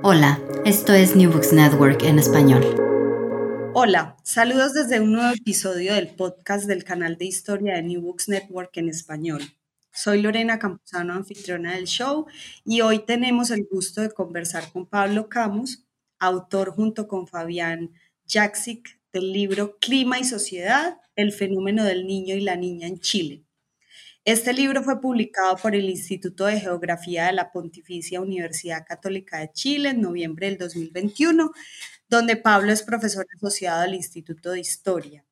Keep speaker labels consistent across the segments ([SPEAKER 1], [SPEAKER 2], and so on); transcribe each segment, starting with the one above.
[SPEAKER 1] Hola, esto es New Books Network en español.
[SPEAKER 2] Hola, saludos desde un nuevo episodio del podcast del canal de historia de New Books Network en español. Soy Lorena Campuzano, anfitriona del show, y hoy tenemos el gusto de conversar con Pablo Camus, autor junto con Fabián Jaksic del libro Clima y Sociedad, el fenómeno del niño y la niña en Chile. Este libro fue publicado por el Instituto de Geografía de la Pontificia Universidad Católica de Chile en noviembre del 2021, donde Pablo es profesor asociado al Instituto de Historia.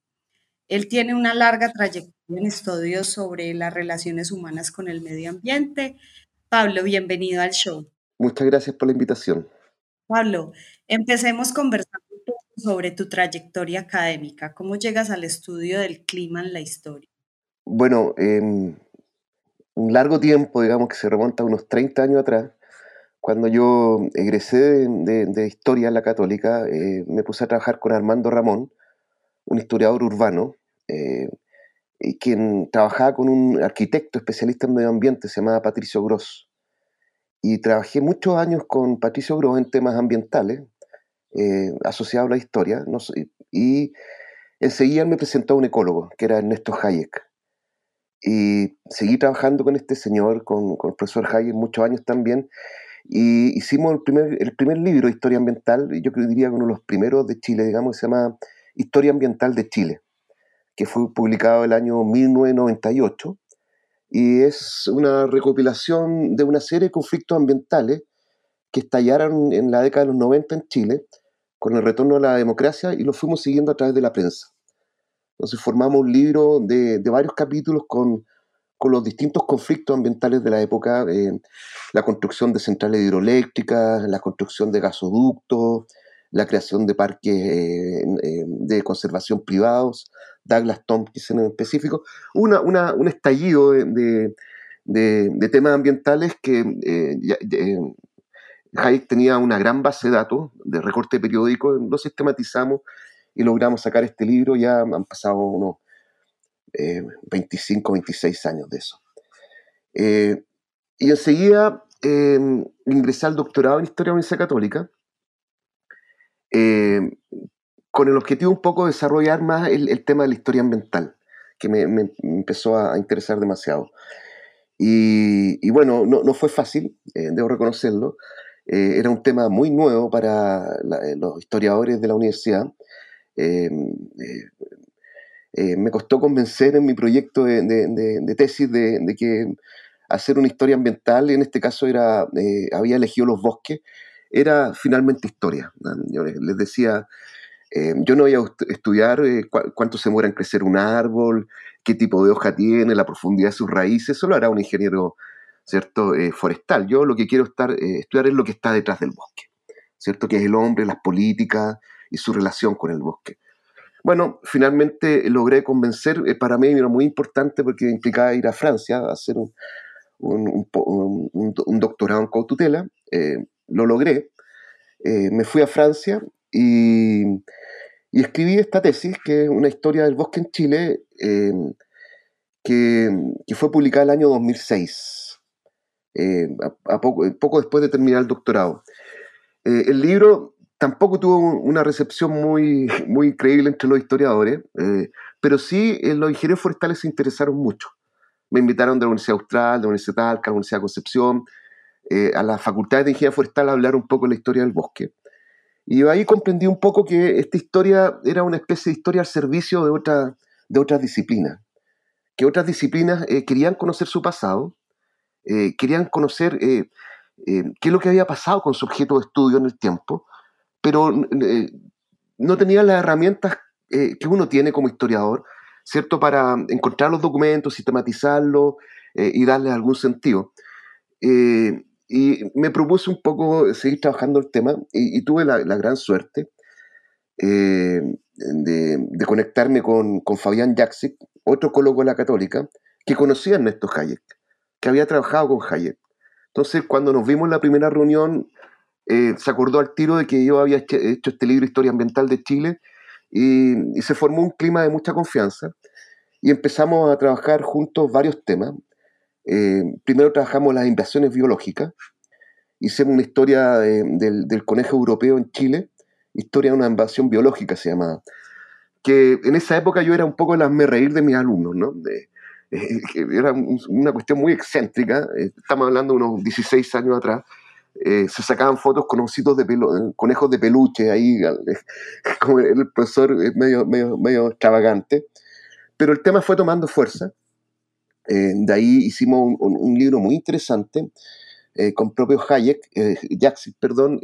[SPEAKER 2] Él tiene una larga trayectoria en estudios sobre las relaciones humanas con el medio ambiente. Pablo, bienvenido al show.
[SPEAKER 3] Muchas gracias por la invitación.
[SPEAKER 2] Pablo, empecemos conversando un poco sobre tu trayectoria académica. ¿Cómo llegas al estudio del clima en la historia?
[SPEAKER 3] Bueno, en un largo tiempo, digamos que se remonta a unos 30 años atrás, cuando yo egresé de, Historia en la Católica, eh, me puse a trabajar con Armando Ramón, un historiador urbano, eh, quien trabajaba con un arquitecto especialista en medio ambiente, se llamaba Patricio Gross. Y trabajé muchos años con Patricio Gross en temas ambientales, eh, asociados a la historia, y enseguida me presentó un ecólogo, que era Ernesto Hayek. Y seguí trabajando con este señor, con, con el profesor Hayek, muchos años también, y hicimos el primer, el primer libro de historia ambiental, yo creo diría uno de los primeros de Chile, digamos, que se llama Historia Ambiental de Chile, que fue publicado el año 1998, y es una recopilación de una serie de conflictos ambientales que estallaron en la década de los 90 en Chile, con el retorno a la democracia, y lo fuimos siguiendo a través de la prensa. Entonces formamos un libro de, de varios capítulos con los distintos conflictos ambientales de la época, eh, la construcción de centrales hidroeléctricas, la construcción de gasoductos, la creación de parques eh, eh, de conservación privados, Douglas Tompkins en específico, una, un estallido de, temas ambientales que Hayek tenía una gran base de datos de recorte periódico, lo sistematizamos y logramos sacar este libro, ya han pasado unos 25, 26 años de eso. Eh, y enseguida eh, ingresé al doctorado en Historia de la Universidad Católica, eh, con el objetivo un poco de desarrollar más el, tema de la historia ambiental, que me, empezó a, interesar demasiado. Y, bueno, no, fue fácil, debo reconocerlo. era un tema muy nuevo para los historiadores de la universidad. Eh, me costó convencer en mi proyecto de, tesis de, que hacer una historia ambiental, en este caso era, eh, había elegido los bosques, era finalmente historia. Les decía, eh, yo no voy a estudiar cuánto se muera en crecer un árbol, qué tipo de hoja tiene, la profundidad de sus raíces, eso lo hará un ingeniero ¿cierto? forestal. Yo lo que quiero estar, estudiar es lo que está detrás del bosque, ¿cierto? que es el hombre, las políticas su relación con el bosque. Bueno, finalmente logré convencer, eh, para mí era muy importante porque implicaba ir a Francia a hacer un, doctorado en cotutela, eh, lo logré, eh, me fui a Francia y, escribí esta tesis, que es una historia del bosque en Chile, que, fue publicada el año 2006, a, poco, poco después de terminar el doctorado. el libro tampoco tuvo una recepción muy, muy increíble entre los historiadores, eh, pero sí eh, los ingenieros forestales se interesaron mucho. Me invitaron de la Universidad Austral, de la Universidad Talca, de la Universidad Concepción, eh, a las facultades de ingeniería forestal a hablar un poco de la historia del bosque. Y ahí comprendí un poco que esta historia era una especie de historia al servicio de, otra, de otras disciplinas, que otras disciplinas querían conocer su pasado, querían conocer qué es lo que había pasado con su objeto de estudio en el tiempo, pero eh, no tenía las herramientas eh, que uno tiene como historiador, ¿cierto? Para encontrar los documentos, sistematizarlos eh, y darles algún sentido. y me propuse un poco seguir trabajando el tema y, tuve la, gran suerte de, conectarme con, con Fabián Jaksic, otro ecólogo de la Católica, que conocía a Ernesto Hayek, que había trabajado con Hayek. Entonces, cuando nos vimos en la primera reunión, eh, se acordó al tiro de que yo había hecho, este libro Historia Ambiental de Chile y, se formó un clima de mucha confianza y empezamos a trabajar juntos varios temas. Eh, primero trabajamos las invasiones biológicas, hicimos una historia del, conejo europeo en Chile, historia de una invasión biológica se llamaba, que en esa época yo era un poco el me reír de mis alumnos, ¿no? De, eh, era una cuestión muy excéntrica, estamos hablando de unos 16 años atrás, eh, se sacaban fotos con ositos de pelo, conejos de peluche ahí, como el profesor medio, medio, medio extravagante, pero el tema fue tomando fuerza, de ahí hicimos un, libro muy interesante con propio Hayek, Jackson, perdón,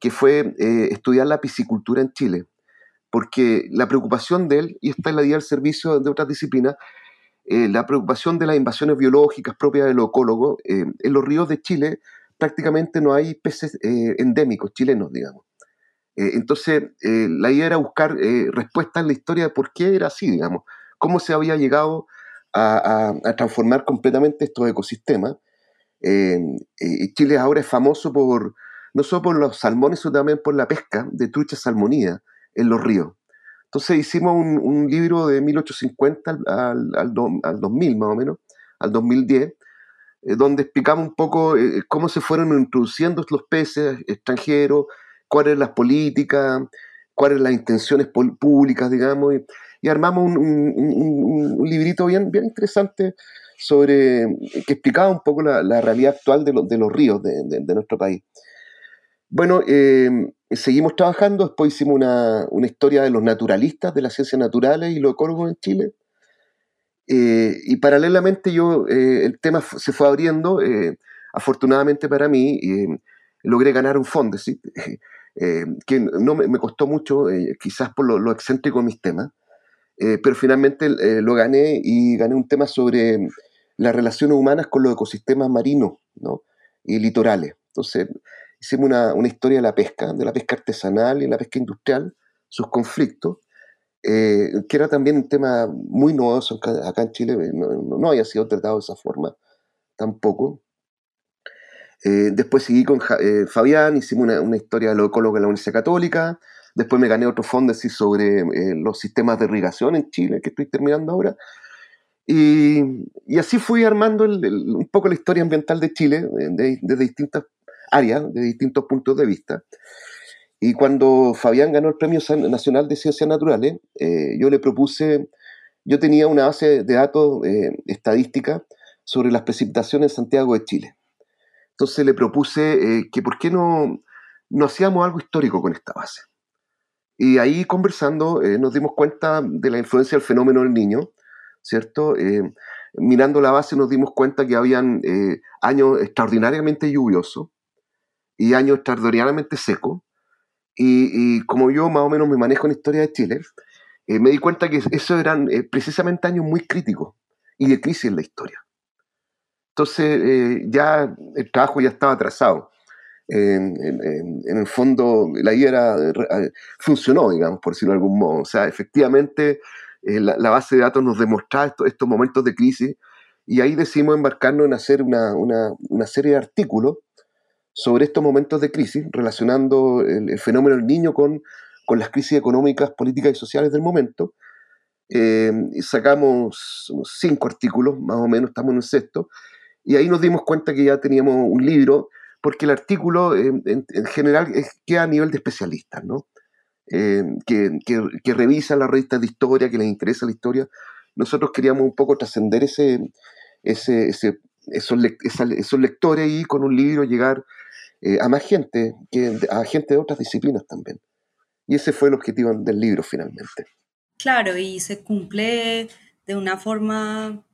[SPEAKER 3] que fue estudiar la piscicultura en Chile, porque la preocupación de él, y esta es la idea del servicio de otras disciplinas, eh, la preocupación de las invasiones biológicas propias del ecólogo. Eh, en los ríos de Chile prácticamente no hay peces eh, endémicos chilenos, digamos. entonces, la idea era buscar respuestas en la historia de por qué era así, digamos, cómo se había llegado a, transformar completamente estos ecosistemas. Chile ahora es famoso por, no solo por los salmones, sino también por la pesca de trucha salmonía en los ríos. Entonces hicimos un, libro de 1850 al, al, 2000 más o menos, al 2010, eh, donde explicamos un poco eh, cómo se fueron introduciendo los peces extranjeros, cuáles las políticas, cuáles las intenciones públicas, digamos, y, armamos un, librito bien, bien interesante sobre que explicaba un poco la, realidad actual de, de los ríos de, de nuestro país. Bueno, eh, seguimos trabajando, después hicimos una, historia de los naturalistas, de las ciencias naturales y los ecólogos en Chile. Eh, y paralelamente yo, eh, el tema se fue abriendo, afortunadamente para mí, logré ganar un fondo, ¿sí? que no me, costó mucho, quizás por lo, excéntrico de mis temas, pero finalmente lo gané y gané un tema sobre las relaciones humanas con los ecosistemas marinos ¿no? y litorales. Entonces, hicimos una, una, historia de la pesca, de la pesca artesanal y la pesca industrial, sus conflictos, eh, que era también un tema muy novedoso acá en Chile, eh, no, no había sido tratado de esa forma tampoco. Eh, después seguí con Fabián, hicimos una, una, historia de los ecólogos de la Universidad Católica, después me gané otro fondo sobre los sistemas de irrigación en Chile, que estoy terminando ahora, y, y, así fui armando un poco la historia ambiental de Chile desde de distintas áreas, de distintos puntos de vista. Y cuando Fabián ganó el Premio Nacional de Ciencias Naturales, eh, yo le propuse, yo tenía una base de datos eh, estadística sobre las precipitaciones en Santiago de Chile. Entonces le propuse eh, que por qué no, no hacíamos algo histórico con esta base. Y ahí conversando nos dimos cuenta de la influencia del fenómeno del niño, ¿cierto? mirando la base nos dimos cuenta que habían años extraordinariamente lluviosos, y años extraordinariamente secos. Y, como yo más o menos me manejo en historia de Chile, eh, me di cuenta que esos eran eh, precisamente años muy críticos y de crisis en la historia. Entonces eh, ya el trabajo ya estaba atrasado. En, el fondo la idea funcionó, digamos, por decirlo de algún modo. O sea, efectivamente la, base de datos nos demostraba estos, estos momentos de crisis y ahí decidimos embarcarnos en hacer una, una, una serie de artículos sobre estos momentos de crisis, relacionando el, fenómeno del niño con, con, las crisis económicas, políticas y sociales del momento. Eh, sacamos cinco artículos, más o menos, estamos en el sexto, y ahí nos dimos cuenta que ya teníamos un libro, porque el artículo en, general queda a nivel de especialistas, ¿no? Eh, que, que, revisan las revistas de historia, que les interesa la historia. Nosotros queríamos un poco trascender ese, ese, ese esos, esos, lectores y con un libro llegar eh, a más gente, a gente de otras disciplinas también. Y ese fue el objetivo del libro finalmente.
[SPEAKER 2] Claro, y se cumple de una forma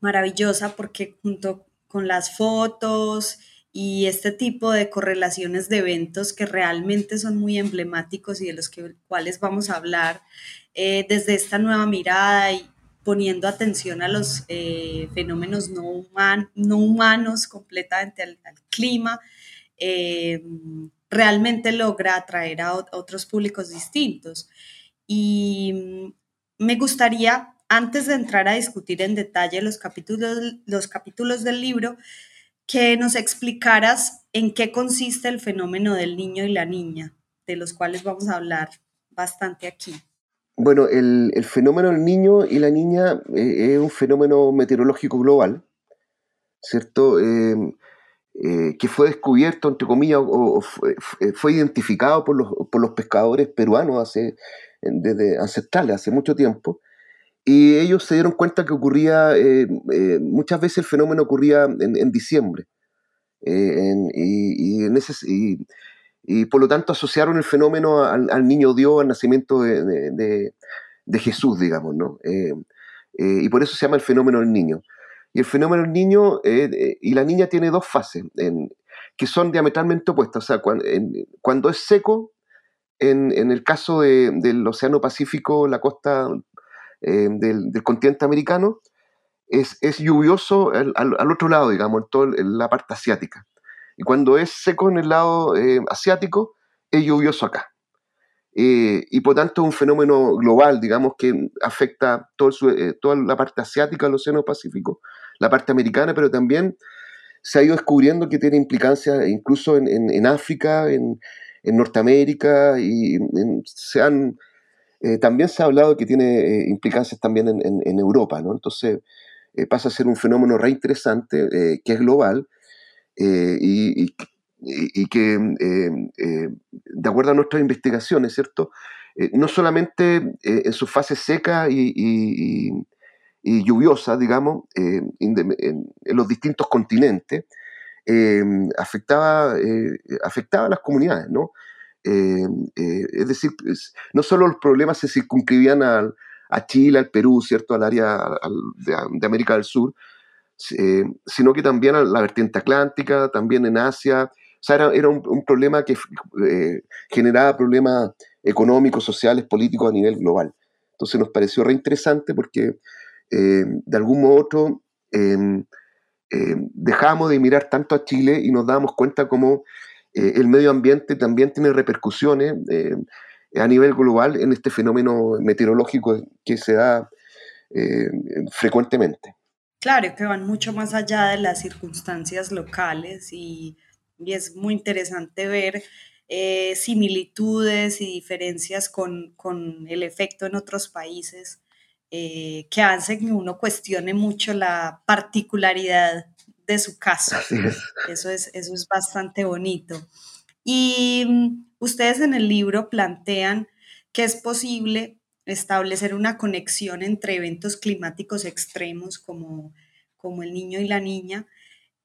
[SPEAKER 2] maravillosa porque junto con las fotos y este tipo de correlaciones de eventos que realmente son muy emblemáticos y de los cuales vamos a hablar eh, desde esta nueva mirada y poniendo atención a los eh, fenómenos no, no, humanos completamente al, clima, eh, realmente logra atraer a, otros públicos distintos. Y me gustaría, antes de entrar a discutir en detalle los capítulos, los capítulos del libro, que nos explicaras en qué consiste el fenómeno del niño y la niña, de los cuales vamos a hablar bastante aquí.
[SPEAKER 3] Bueno, el, fenómeno del niño y la niña eh, es un fenómeno meteorológico global, ¿cierto? Eh, eh, que fue descubierto, entre comillas, o, fue, identificado por los, pescadores peruanos hace, desde ancestrales, hace mucho tiempo, y ellos se dieron cuenta que ocurría, muchas veces el fenómeno ocurría en, diciembre, y, por lo tanto asociaron el fenómeno al, niño Dios, al nacimiento de, Jesús, digamos, ¿no? Eh, eh, y por eso se llama el fenómeno del niño. Y el fenómeno del niño eh, y la niña tiene dos fases que son diametralmente opuestas. O sea, cuando, es seco, en, el caso del Océano Pacífico, la costa del, continente americano, es, lluvioso al, otro lado, digamos, en toda la parte asiática. Y cuando es seco en el lado eh, asiático, es lluvioso acá. Eh, y por tanto es un fenómeno global, digamos, que afecta todo eh, toda la parte asiática del Océano Pacífico, la parte americana, pero también se ha ido descubriendo que tiene implicancias incluso en, África, en, Norteamérica, y se han, también se ha hablado que tiene implicancias también en, Europa, ¿no? Entonces pasa a ser un fenómeno re interesante, que es global, eh, y, que, eh, eh, de acuerdo a nuestras investigaciones, ¿cierto? no solamente en su fase seca y, lluviosa, digamos, en, los distintos continentes, afectaba, afectaba a las comunidades, ¿no? es decir, no solo los problemas se circunscribían a, Chile, al Perú, ¿cierto? Al área de, América del Sur, eh, sino que también a la vertiente atlántica, también en Asia. O sea, era, un, problema que eh, generaba problemas económicos, sociales, políticos a nivel global. Entonces nos pareció reinteresante porque eh, de algún modo em, em, dejamos de mirar tanto a Chile y nos damos cuenta cómo el medio ambiente también tiene repercusiones a nivel global en este fenómeno meteorológico que se da frecuentemente.
[SPEAKER 2] Claro, que van mucho más allá de las circunstancias locales y, es muy interesante ver eh, similitudes y diferencias con, el efecto en otros países eh, que hacen que uno cuestione mucho la particularidad de su caso. Eso es, eso es bastante bonito. Y mm, ustedes en el libro plantean que es posible establecer una conexión entre eventos climáticos extremos como, como el niño y la niña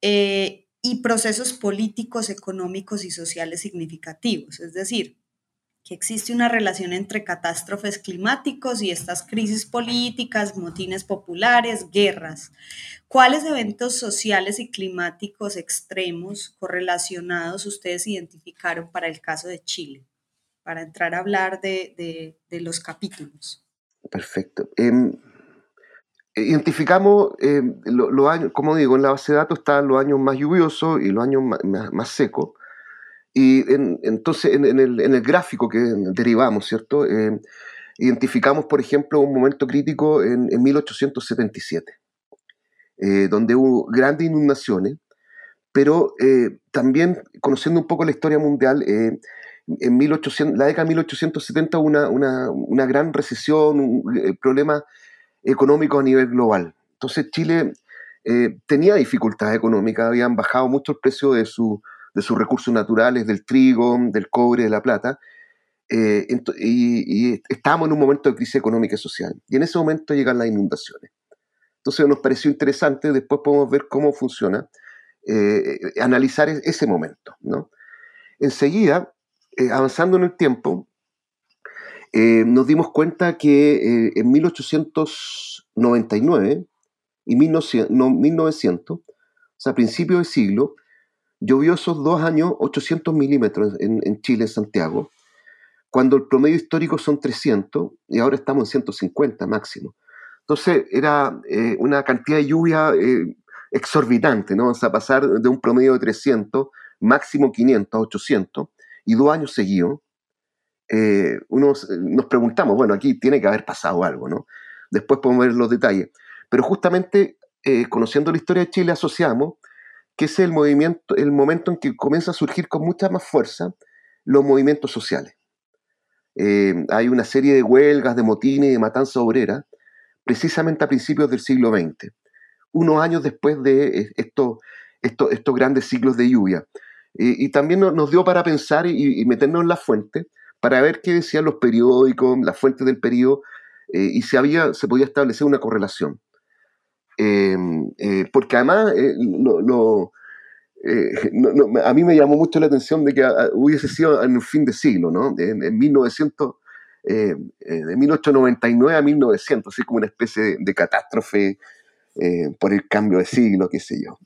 [SPEAKER 2] eh, y procesos políticos, económicos y sociales significativos. Es decir, que existe una relación entre catástrofes climáticos y estas crisis políticas, motines populares, guerras. ¿Cuáles eventos sociales y climáticos extremos correlacionados ustedes identificaron para el caso de Chile? para entrar a hablar de, los capítulos.
[SPEAKER 3] Perfecto. Em, identificamos em, los años, como digo, en la base de datos están los años más lluviosos y los años más, secos. Y entonces en, el, gráfico que derivamos, ¿cierto? Em, identificamos, por ejemplo, un momento crítico en, 1877, eh, donde hubo grandes inundaciones, pero eh, también conociendo un poco la historia mundial, eh, en 1800, la década de 1870 una, una, una gran recesión, un, eh, problema económico a nivel global. Entonces Chile eh, tenía dificultades económicas, habían bajado mucho el precio de, su, de sus recursos naturales, del trigo, del cobre, de la plata, eh, y, y, estábamos en un momento de crisis económica y social. Y en ese momento llegan las inundaciones. Entonces nos pareció interesante, después podemos ver cómo funciona, analizar e-, ese momento. ¿no? Enseguida, eh, avanzando en el tiempo, eh, nos dimos cuenta que eh, en 1899 y 1900, o sea, a principios del siglo, llovió esos dos años 800 milímetros en, Chile, en Santiago, cuando el promedio histórico son 300 y ahora estamos en 150 máximo. Entonces era una cantidad de lluvia exorbitante, ¿no? O sea, pasar de un promedio de 300, máximo 500 800, y dos años seguidos, eh, nos preguntamos, bueno, aquí tiene que haber pasado algo, ¿no? Después podemos ver los detalles. Pero justamente, eh, conociendo la historia de Chile, asociamos que es el, movimiento, el momento en que comienza a surgir con mucha más fuerza los movimientos sociales. Eh, hay una serie de huelgas, de motines, de matanza obrera, precisamente a principios del siglo XX unos años después de eh, estos, grandes ciclos de lluvia. y también nos dio para pensar y, meternos en la fuente para ver qué decían los periódicos, las fuentes del periodo, eh, y si había, se podía establecer una correlación. Em, eh, porque además a mí me llamó mucho la atención de que ah, hubiese sido en un fin de siglo, ¿no? En, en 1900, de 1899 a 1900, así como una especie de catástrofe eh, por el cambio de siglo, qué sé yo.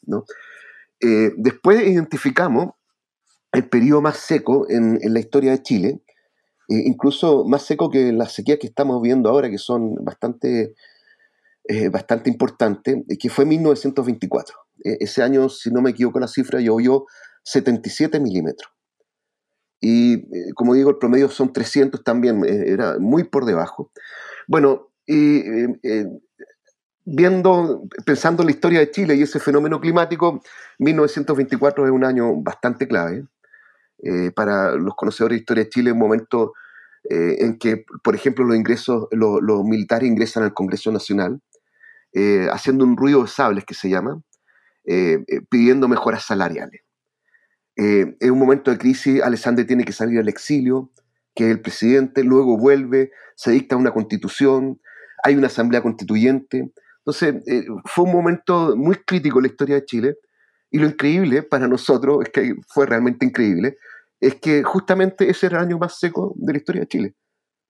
[SPEAKER 3] Eh, después identificamos el periodo más seco en, la historia de Chile, eh, incluso más seco que las sequías que estamos viendo ahora, que son bastante, bastante importantes, que fue 1924. ese año, si no me equivoco la cifra, llovió 77 milímetros. Y como digo, el promedio son 300 también, era muy por debajo. Bueno, y viendo, pensando en la historia de Chile y ese fenómeno climático, 1924 es un año bastante clave eh, para los conocedores de historia de Chile, un momento eh, en que, por ejemplo, los, ingresos, los, militares ingresan al Congreso Nacional, eh, haciendo un ruido de sables que se llama, pidiendo mejoras salariales. en un momento de crisis, Alessandre tiene que salir al exilio, que es el presidente, luego vuelve, se dicta una constitución, hay una asamblea constituyente, entonces, eh, fue un momento muy crítico en la historia de Chile y lo increíble para nosotros, es que fue realmente increíble, es que justamente ese era el año más seco de la historia de Chile.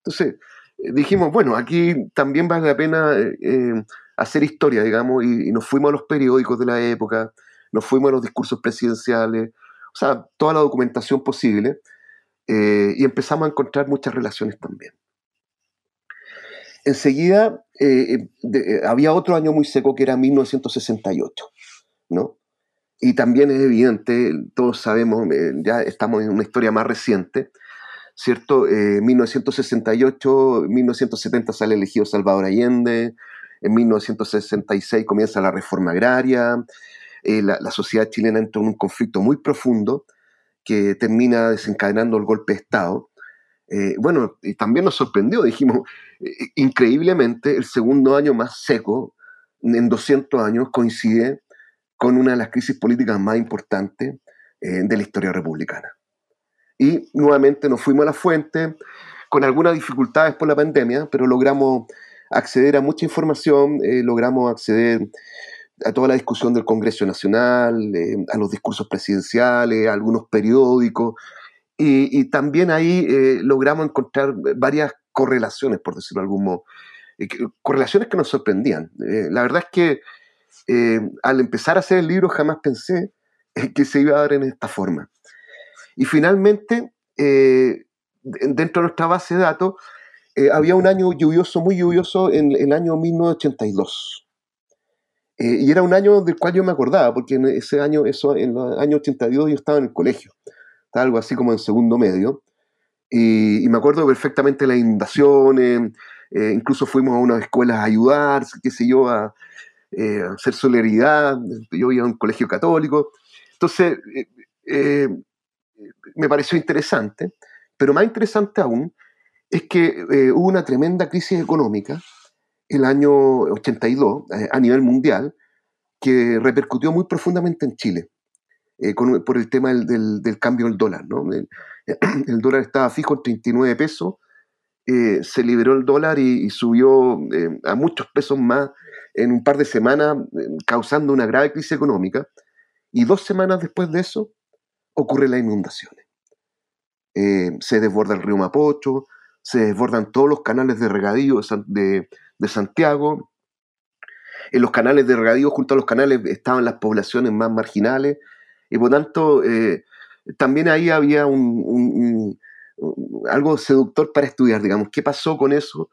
[SPEAKER 3] Entonces, eh, dijimos, bueno, aquí también vale la pena eh, hacer historia, digamos, y, nos fuimos a los periódicos de la época, nos fuimos a los discursos presidenciales, o sea, toda la documentación posible, y empezamos a encontrar muchas relaciones también. Enseguida eh, eh, eh, había otro año muy seco que era 1968, ¿no? Y también es evidente, todos sabemos, ya estamos en una historia más reciente, ¿cierto? 1968, 1970 sale elegido Salvador Allende, en 1966 comienza la reforma agraria, la, la, sociedad chilena entra en un conflicto muy profundo que termina desencadenando el golpe de Estado. Eh, bueno, y también nos sorprendió, dijimos, eh, increíblemente el segundo año más seco en 200 años coincide con una de las crisis políticas más importantes eh, de la historia republicana. Y nuevamente nos fuimos a la fuente, con algunas dificultades por la pandemia, pero logramos acceder a mucha información, logramos acceder a toda la discusión del Congreso Nacional, a los discursos presidenciales, a algunos periódicos, y, también ahí eh, logramos encontrar varias correlaciones, por decirlo de algún modo. Eh, correlaciones que nos sorprendían. Eh, la verdad es que al empezar a hacer el libro jamás pensé que se iba a dar en esta forma. Y finalmente, dentro de nuestra base de datos, había un año lluvioso, muy lluvioso, en, el año 1982. y era un año del cual yo me acordaba, porque en ese año, eso, en el año 82 yo estaba en el colegio algo así como en segundo medio. Y, me acuerdo perfectamente las inundaciones, eh, incluso fuimos a unas escuelas a ayudar, qué sé yo, a, eh, hacer solidaridad. Yo iba a un colegio católico. Entonces, eh, me pareció interesante, pero más interesante aún es que hubo una tremenda crisis económica el año 82 a nivel mundial que repercutió muy profundamente en Chile. Eh, por el tema del, cambio del dólar. El, dólar estaba fijo en 39 pesos, eh, se liberó el dólar y, subió eh, a muchos pesos más en un par de semanas, causando una grave crisis económica. Y dos semanas después de eso, ocurren las inundaciones. se desborda el río Mapocho, se desbordan todos los canales de regadío de, de Santiago, en los canales de regadío, junto a los canales, estaban las poblaciones más marginales, y por tanto, eh, también ahí había un, algo seductor para estudiar, digamos, qué pasó con eso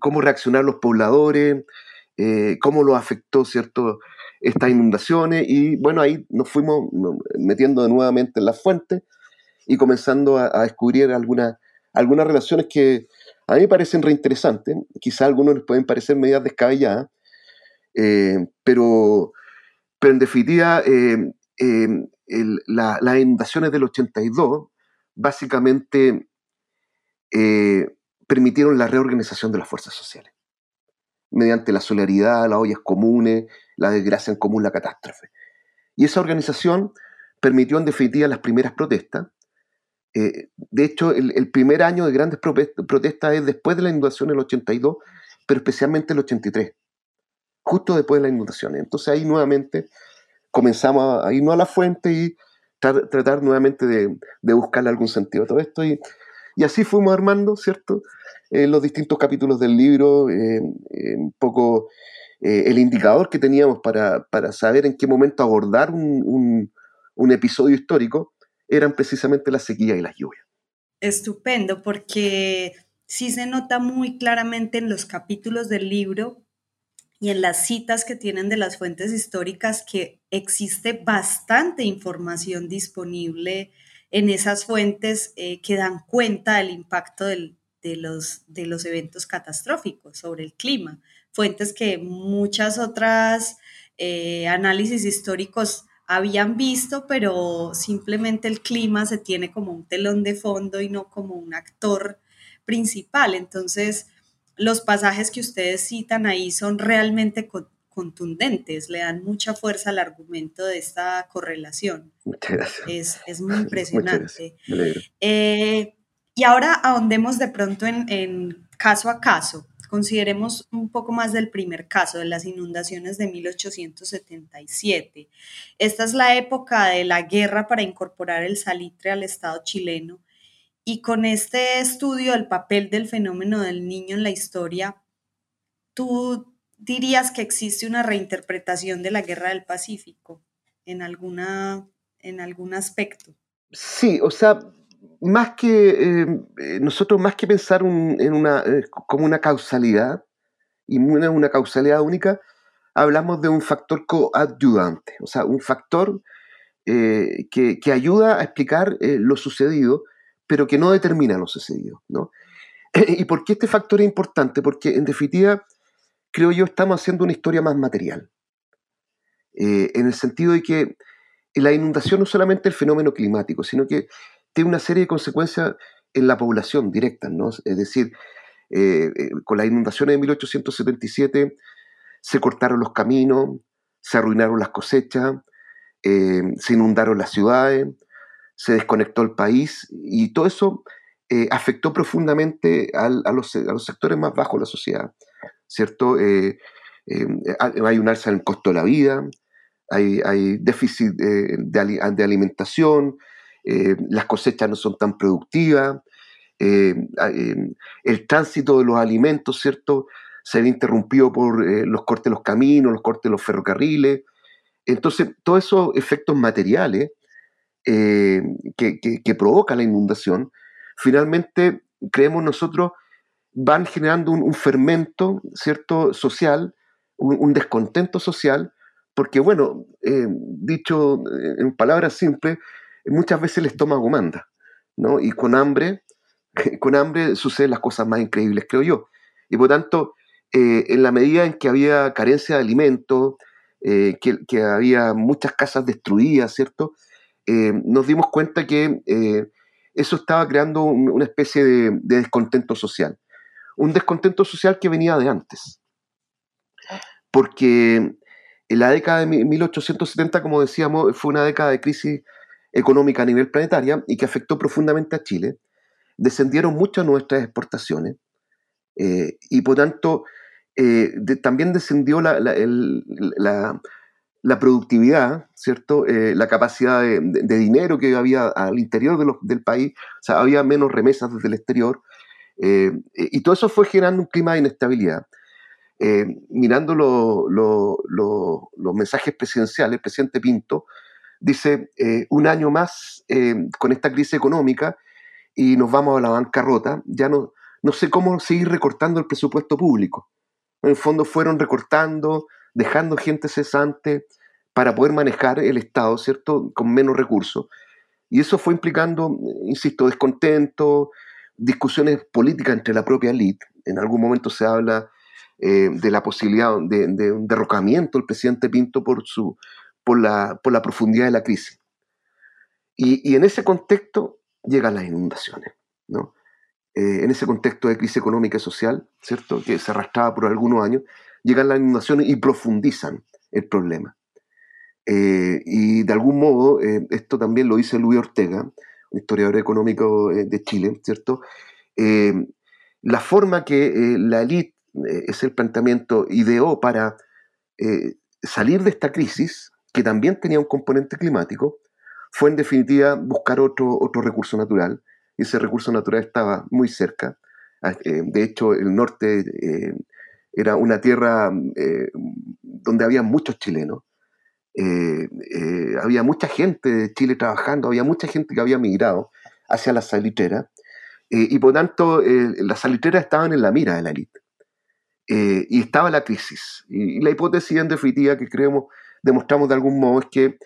[SPEAKER 3] cómo reaccionaron los pobladores, cómo lo afectó, ¿cierto?, estas inundaciones y bueno, ahí nos fuimos metiendo nuevamente en las fuentes y comenzando a, descubrir algunas, algunas relaciones que a mí me parecen reinteresantes, quizá a algunos les pueden parecer medidas descabelladas, eh, pero, pero en definitiva eh, eh, las inundaciones del 82 básicamente permitieron la reorganización de las fuerzas sociales mediante la solidaridad, las ollas comunes, la desgracia en común, la catástrofe. Y esa organización permitió en definitiva las primeras protestas. Eh, de hecho, el, primer año de grandes protestas es después de la inundación del 82, pero especialmente el 83, justo después de las inundaciones. Entonces ahí nuevamente comenzamos a, irnos a la fuente y tratar nuevamente de, buscarle algún sentido a todo esto. Y, así fuimos armando, ¿cierto? Eh, los distintos capítulos del libro, eh, un poco eh, el indicador que teníamos para, saber en qué momento abordar un, episodio histórico eran precisamente la sequía y las lluvias.
[SPEAKER 2] Estupendo, porque sí se nota muy claramente en los capítulos del libro y en las citas que tienen de las fuentes históricas que existe bastante información disponible en esas fuentes eh, que dan cuenta del impacto de, los, de los eventos catastróficos sobre el clima fuentes que muchas otras eh, análisis históricos habían visto, pero simplemente el clima se tiene como un telón de fondo y no como un actor principal. Entonces, los pasajes que ustedes citan ahí son realmente contundentes, le dan mucha fuerza al argumento de esta correlación.
[SPEAKER 3] Muchas gracias.
[SPEAKER 2] Es, muy impresionante. Eh, y ahora ahondemos de pronto en caso a caso. Consideremos un poco más del primer caso, de las inundaciones de 1877. Esta es la época de la guerra para incorporar el salitre al Estado chileno. Y con este estudio del papel del fenómeno del niño en la historia, ¿tú dirías que existe una reinterpretación de la guerra del Pacífico en, alguna, en algún aspecto?
[SPEAKER 3] Sí, o sea, más que eh, eh, nosotros más que pensar en una, eh, como una causalidad y una, una, causalidad única, hablamos de un factor coadyuvante, o sea, un factor que, que, ayuda a explicar lo sucedido, pero que no determina lo sucedido. ¿no? ¿Y por qué este factor es importante? Porque en definitiva, creo yo, estamos haciendo una historia más material, en el sentido de que la inundación no es solamente el fenómeno climático, sino que tiene una serie de consecuencias en la población directa, ¿no? Es decir, eh, eh, con las inundaciones de 1877 se cortaron los caminos, se arruinaron las cosechas, eh, se inundaron las ciudades, se desconectó el país y todo eso afectó profundamente a, los, sectores más bajos de la sociedad, ¿cierto? hay un alza en el costo de la vida, hay, déficit de alimentación, eh, las cosechas no son tan productivas, eh, eh, el tránsito de los alimentos, ¿cierto? Se ve interrumpido por los cortes de los caminos, los cortes de los ferrocarriles. Entonces, todos esos efectos materiales que, provoca la inundación, finalmente, creemos nosotros, van generando un, fermento, ¿cierto?, social, un, descontento social, porque, bueno, dicho en palabras simples, muchas veces el estómago manda, ¿no? Y con hambre, con hambre suceden las cosas más increíbles, creo yo. Y por tanto, eh, en la medida en que había carencia de alimentos, eh, que, había muchas casas destruidas, ¿cierto? Eh, nos dimos cuenta que eso estaba creando una especie de, de, descontento social. Un descontento social que venía de antes. Porque en la década de 1870, como decíamos, fue una década de crisis económica a nivel planetaria y que afectó profundamente a Chile, descendieron mucho nuestras exportaciones eh, y por tanto eh, también descendió la, la, productividad, ¿cierto? Eh, la capacidad de, dinero que había al interior del país, o sea, había menos remesas desde el exterior y todo eso fue generando un clima de inestabilidad. mirando los mensajes presidenciales, el presidente Pinto dice eh, un año más eh, con esta crisis económica y nos vamos a la bancarrota, ya no, no sé cómo seguir recortando el presupuesto público. En el fondo fueron recortando, dejando gente cesante para poder manejar el Estado, ¿cierto?, con menos recursos. Y eso fue implicando, insisto, descontento, discusiones políticas entre la propia élite. En algún momento se habla eh, de la posibilidad de, un derrocamiento del presidente Pinto por, su, por, la, profundidad de la crisis. Y, en ese contexto llegan las inundaciones, ¿no? Eh, en ese contexto de crisis económica y social, ¿cierto? Que se arrastraba por algunos años, llegan las inundaciones y profundizan el problema. Eh, y de algún modo, esto también lo dice Luis Ortega, un historiador económico de Chile, ¿cierto? la forma que la élite eh, es el planteamiento ideó para eh, salir de esta crisis, que también tenía un componente climático, fue en definitiva buscar otro, otro recurso natural, y ese recurso natural estaba muy cerca. Ah, eh, de hecho, el norte era una tierra donde había muchos chilenos, había mucha gente de Chile trabajando, había mucha gente que había migrado hacia la salitrera, y por tanto las salitreras estaban en la mira de la élite. Eh, y estaba la crisis. Y, la hipótesis en definitiva que creemos, demostramos de algún modo, es que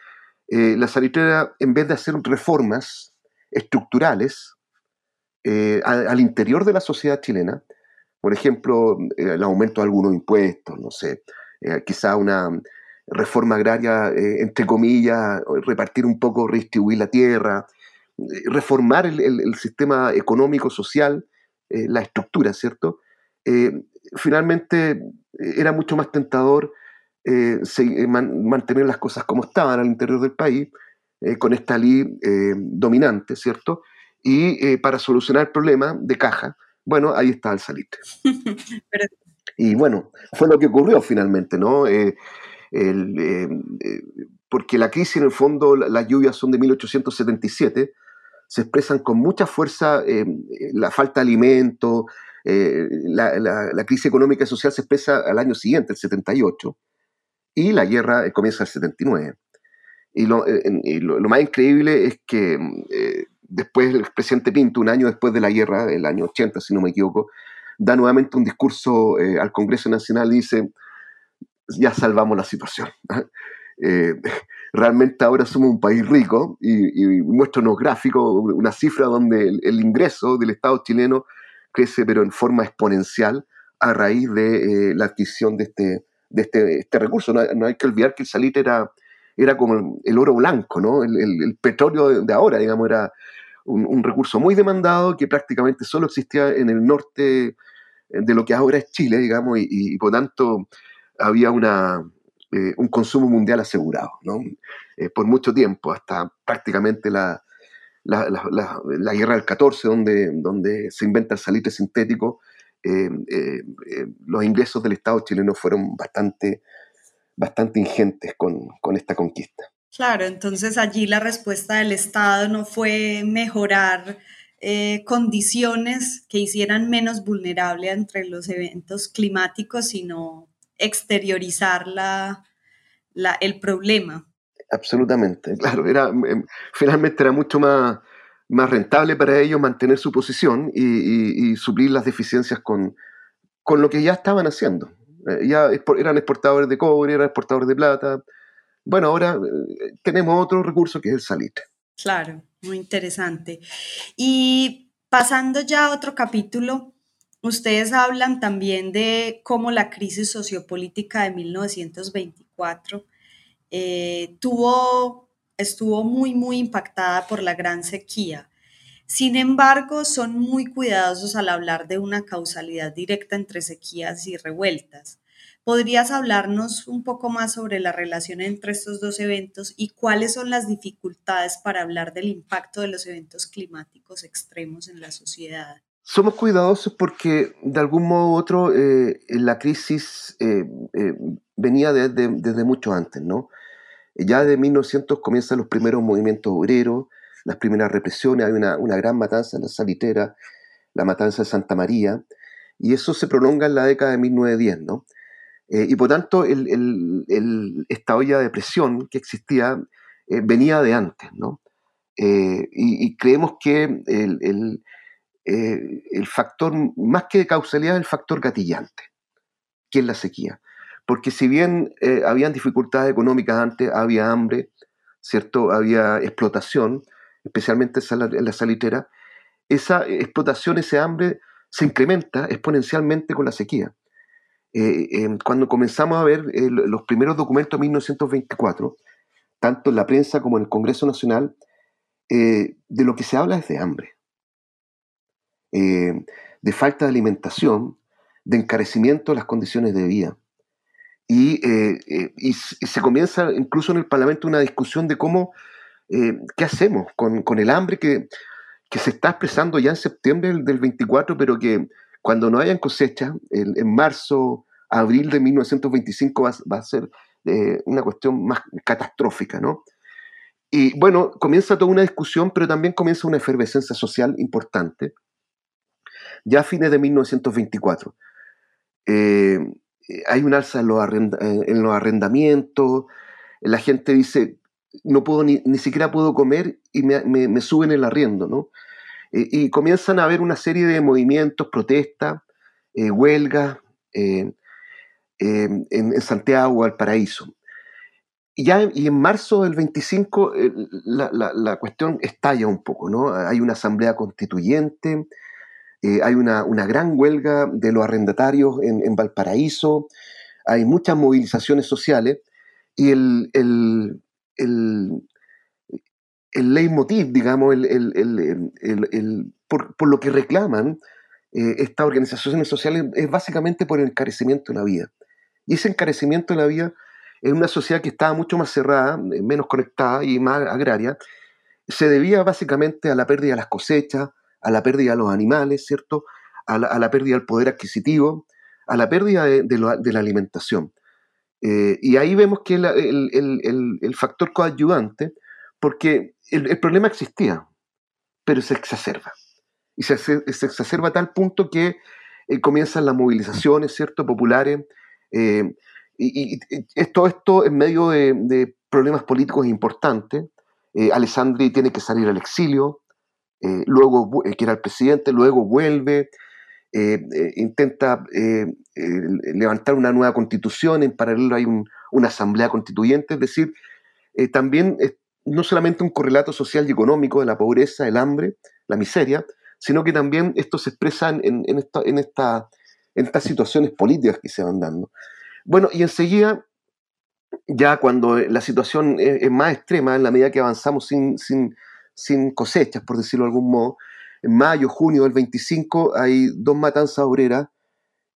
[SPEAKER 3] eh, la salitrera, en vez de hacer reformas estructurales eh, al, interior de la sociedad chilena, por ejemplo, el aumento de algunos impuestos, no sé, quizá una reforma agraria, entre comillas, repartir un poco, redistribuir la tierra, reformar el, sistema económico, social, la estructura, ¿cierto? finalmente eh, era mucho más tentador eh, eh, mantener las cosas como estaban al interior del país, con esta ley dominante, ¿cierto? Y para solucionar el problema de caja, bueno, ahí está el salite. Y bueno, fue lo que ocurrió finalmente, ¿no? porque la crisis, en el fondo, las lluvias son de 1877, se expresan con mucha fuerza la falta de alimento, eh, la, crisis económica y social se expresa al año siguiente, el 78, y la guerra eh, comienza el 79. Y lo, eh, lo, más increíble es que después el presidente Pinto, un año después de la guerra, el año 80, si no me equivoco, da nuevamente un discurso al Congreso Nacional y dice, ya salvamos la situación. realmente ahora somos un país rico y, y muestra unos gráficos, una cifra donde el, ingreso del Estado chileno crece pero en forma exponencial a raíz de eh, la adquisición de este, de este, este recurso. No, hay que olvidar que el salite era, era como el, oro blanco, ¿no? el, petróleo de, ahora, digamos, era un, recurso muy demandado que prácticamente solo existía en el norte de lo que ahora es Chile, digamos, y, por tanto había una, eh, un consumo mundial asegurado, ¿no? Eh, por mucho tiempo, hasta prácticamente la, la, la, guerra del 14, donde, donde se inventa el salitre sintético, eh, eh, eh, los ingresos del Estado chileno fueron bastante, bastante ingentes con, con esta conquista.
[SPEAKER 2] Claro, entonces allí la respuesta del Estado no fue mejorar condiciones que hicieran menos vulnerable entre los eventos climáticos, sino exteriorizar la, la, el problema.
[SPEAKER 3] Absolutamente, claro, era, em, finalmente era mucho más, más rentable para ellos mantener su posición y, suplir las deficiencias con, con, lo que ya estaban haciendo. Eh, ya eran exportadores de cobre, eran exportadores de plata. Bueno, ahora eh, tenemos otro recurso que es el salitre.
[SPEAKER 2] Claro, muy interesante. Y pasando ya a otro capítulo, ustedes hablan también de cómo la crisis sociopolítica de 1924 eh, tuvo, estuvo muy, muy impactada por la gran sequía. Sin embargo, son muy cuidadosos al hablar de una causalidad directa entre sequías y revueltas. ¿Podrías hablarnos un poco más sobre la relación entre estos dos eventos y cuáles son las dificultades para hablar del impacto de los eventos climáticos extremos en la sociedad?
[SPEAKER 3] Somos cuidadosos porque de algún modo u otro eh, la crisis eh, venía desde, desde mucho antes, ¿no? Ya de 1900 comienzan los primeros movimientos obreros, las primeras represiones, hay una, gran matanza en la Salitera, la matanza de Santa María, y eso se prolonga en la década de 1910, ¿no? Eh, y por tanto, esta olla de presión que existía eh, venía de antes, ¿no? Eh, y, creemos que el factor, más que de causalidad, el factor gatillante, que es la sequía. Porque si bien habían dificultades económicas antes, había hambre, ¿cierto? Había explotación, especialmente en la salitera, esa explotación, ese hambre se incrementa exponencialmente con la sequía. Eh, em, cuando comenzamos a ver eh, los primeros documentos de 1924, tanto en la prensa como en el Congreso Nacional, eh, de lo que se habla es de hambre, de falta de alimentación, de encarecimiento de las condiciones de vida. Y, y, se comienza incluso en el Parlamento una discusión de cómo, qué hacemos con, con el hambre que, que, se está expresando ya en septiembre del, 24, pero que cuando no hayan cosecha, en marzo, abril de 1925 va, a ser eh, una cuestión más catastrófica, ¿no? Y bueno, comienza toda una discusión, pero también comienza una efervescencia social importante, ya a fines de 1924. Eh, hay un alza en los, en arrendamientos, la gente dice, no puedo ni, ni siquiera puedo comer y me, me, suben el arriendo, ¿no? y comienzan a haber una serie de movimientos, protestas, eh, huelgas eh, en, en, Santiago, Valparaíso. Y, ya, y en marzo del 25 eh, la, la, cuestión estalla un poco, ¿no? Hay una asamblea constituyente, hay una, gran huelga de los arrendatarios en, Valparaíso, hay muchas movilizaciones sociales y el, el, leitmotiv, digamos, por, lo que reclaman eh, estas organizaciones sociales es básicamente por el encarecimiento de la vida. Y ese encarecimiento de la vida en una sociedad que estaba mucho más cerrada, eh, menos conectada y más agraria, se debía básicamente a la pérdida de las cosechas, a la pérdida de los animales, ¿cierto? A la, pérdida del poder adquisitivo, a la pérdida de, de, la alimentación. Eh, y ahí vemos que el, el, el factor coadyuvante, porque el, problema existía, pero se exacerba. Y se, se, exacerba a tal punto que eh, comienzan las movilizaciones, ¿cierto?, populares. Eh, y, todo esto en medio de, problemas políticos importantes. Eh, Alessandri tiene que salir al exilio, luego, que era el presidente, luego vuelve, intenta levantar una nueva constitución, en paralelo hay una asamblea constituyente, es decir, también no solamente un correlato social y económico de la pobreza, el hambre, la miseria, sino que también esto se expresa en, en, esta, en, estas situaciones políticas que se van dando. Bueno, y enseguida, ya cuando la situación es, más extrema, en la medida que avanzamos sin, sin, cosechas, por decirlo de algún modo, en mayo, junio del 25 hay dos matanzas obreras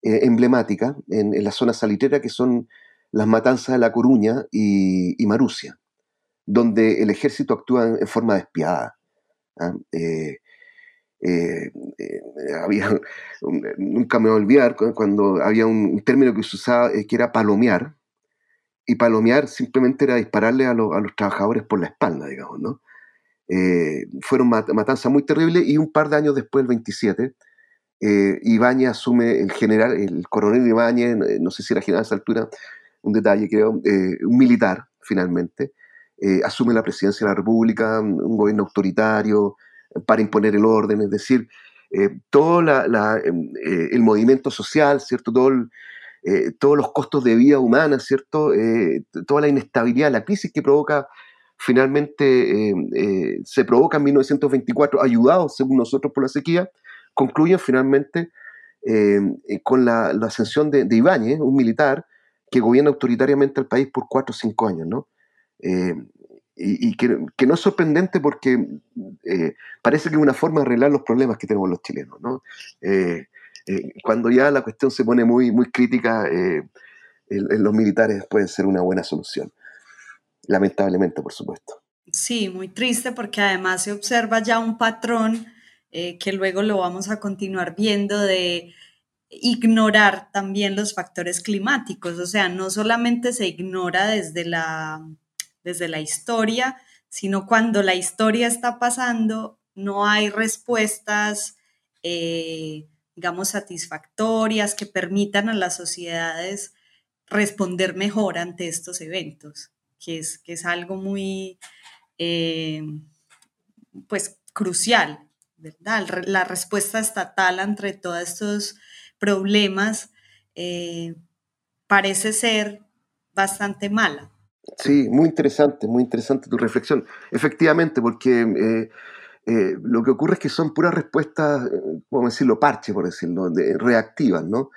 [SPEAKER 3] eh, emblemáticas en, la zona salitera, que son las matanzas de La Coruña y, y Marusia donde el ejército actúa en, forma despiadada. ¿ah? Eh, eh, eh, había, nunca me voy a olvidar cuando había un, término que se usaba que era palomear, y palomear simplemente era dispararle a, los trabajadores por la espalda, digamos, ¿no? Fueron matanzas muy terribles y un par de años después, el 27, Ibáñez asume, el general, el coronel Ibáñez, no sé si era general a esa altura, un detalle creo, un militar finalmente, eh, asume la presidencia de la República, un gobierno autoritario, eh, para imponer el orden, es decir, eh, todo em, el movimiento social, ¿cierto? Todo todos los costos de vida humana, ¿cierto? toda la inestabilidad, la crisis que provoca finalmente, se provoca en 1924, ayudados, según nosotros, por la sequía, concluyen finalmente con la, ascensión de, Ibáñez, un militar que gobierna autoritariamente el país por cuatro o cinco años, ¿no? Eh, y, que, no es sorprendente porque eh, parece que es una forma de arreglar los problemas que tenemos los chilenos. ¿no? Eh, cuando ya la cuestión se pone muy, muy crítica, los militares pueden ser una buena solución. Lamentablemente, por supuesto.
[SPEAKER 2] Sí, muy triste porque además se observa ya un patrón que luego lo vamos a continuar viendo de ignorar también los factores climáticos. O sea, no solamente se ignora desde la desde la historia, sino cuando la historia está pasando, no hay respuestas, eh, digamos, satisfactorias que permitan a las sociedades responder mejor ante estos eventos, que es, que es algo muy, eh, pues, crucial ¿verdad? La respuesta estatal ante todos estos problemas eh, parece ser bastante mala.
[SPEAKER 3] Sí, muy interesante, muy interesante tu reflexión. Efectivamente, porque eh, lo que ocurre es que son puras respuestas, vamos decirlo, parche, por decirlo, reactivas, ¿no?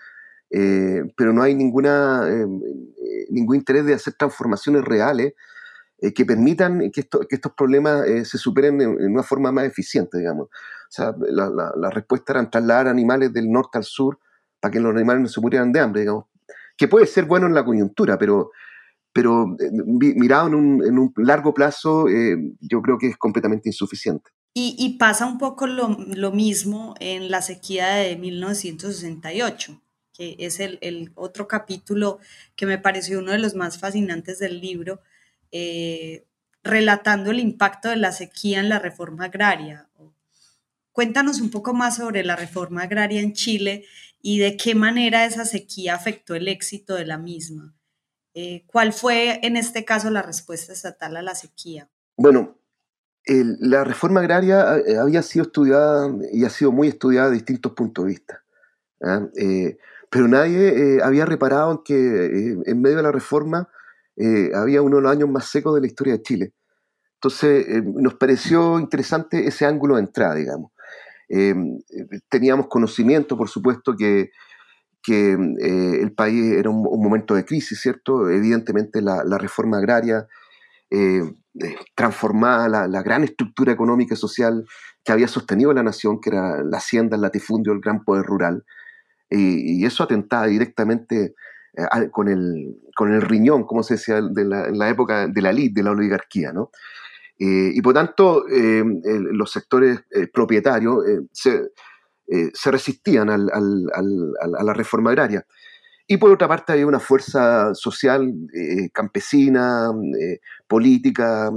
[SPEAKER 3] Pero no hay ninguna, ningún interés de hacer transformaciones reales que permitan que, que, estos problemas se superen en, una forma más eficiente, digamos. O sea, la, la respuesta era trasladar animales del norte al sur para que los animales no se murieran de hambre, digamos, que puede ser bueno en la coyuntura, pero, pero eh, mirado en un, largo plazo, eh, yo creo que es completamente insuficiente.
[SPEAKER 2] Y, pasa un poco lo, mismo en la sequía de 1968, es el, otro capítulo que me pareció uno de los más fascinantes del libro, eh, relatando el impacto de la sequía en la reforma agraria. Cuéntanos un poco más sobre la reforma agraria en Chile y de qué manera esa sequía afectó el éxito de la misma. Eh, ¿Cuál fue en este caso la respuesta estatal a la sequía?
[SPEAKER 3] Bueno, la reforma agraria eh, había sido estudiada y ha sido muy estudiada de distintos puntos de vista. Pero nadie había reparado en que en medio de la reforma había uno de los años más secos de la historia de Chile. Entonces nos pareció interesante ese ángulo de entrada, digamos. Em, teníamos conocimiento, por supuesto, que, eh, el país era un, momento de crisis, ¿cierto? Evidentemente la, reforma agraria eh, eh, transformaba la, gran estructura económica y social que había sostenido la nación, que era la hacienda, el latifundio, el gran poder rural, y, eso atentaba directamente con, el, con el riñón, como se decía de la, en la época de la lid, de la oligarquía, ¿no? Eh, y por tanto, eh, los sectores eh, propietarios se, resistían a la reforma agraria. Y por otra parte, había una fuerza social, campesina, política,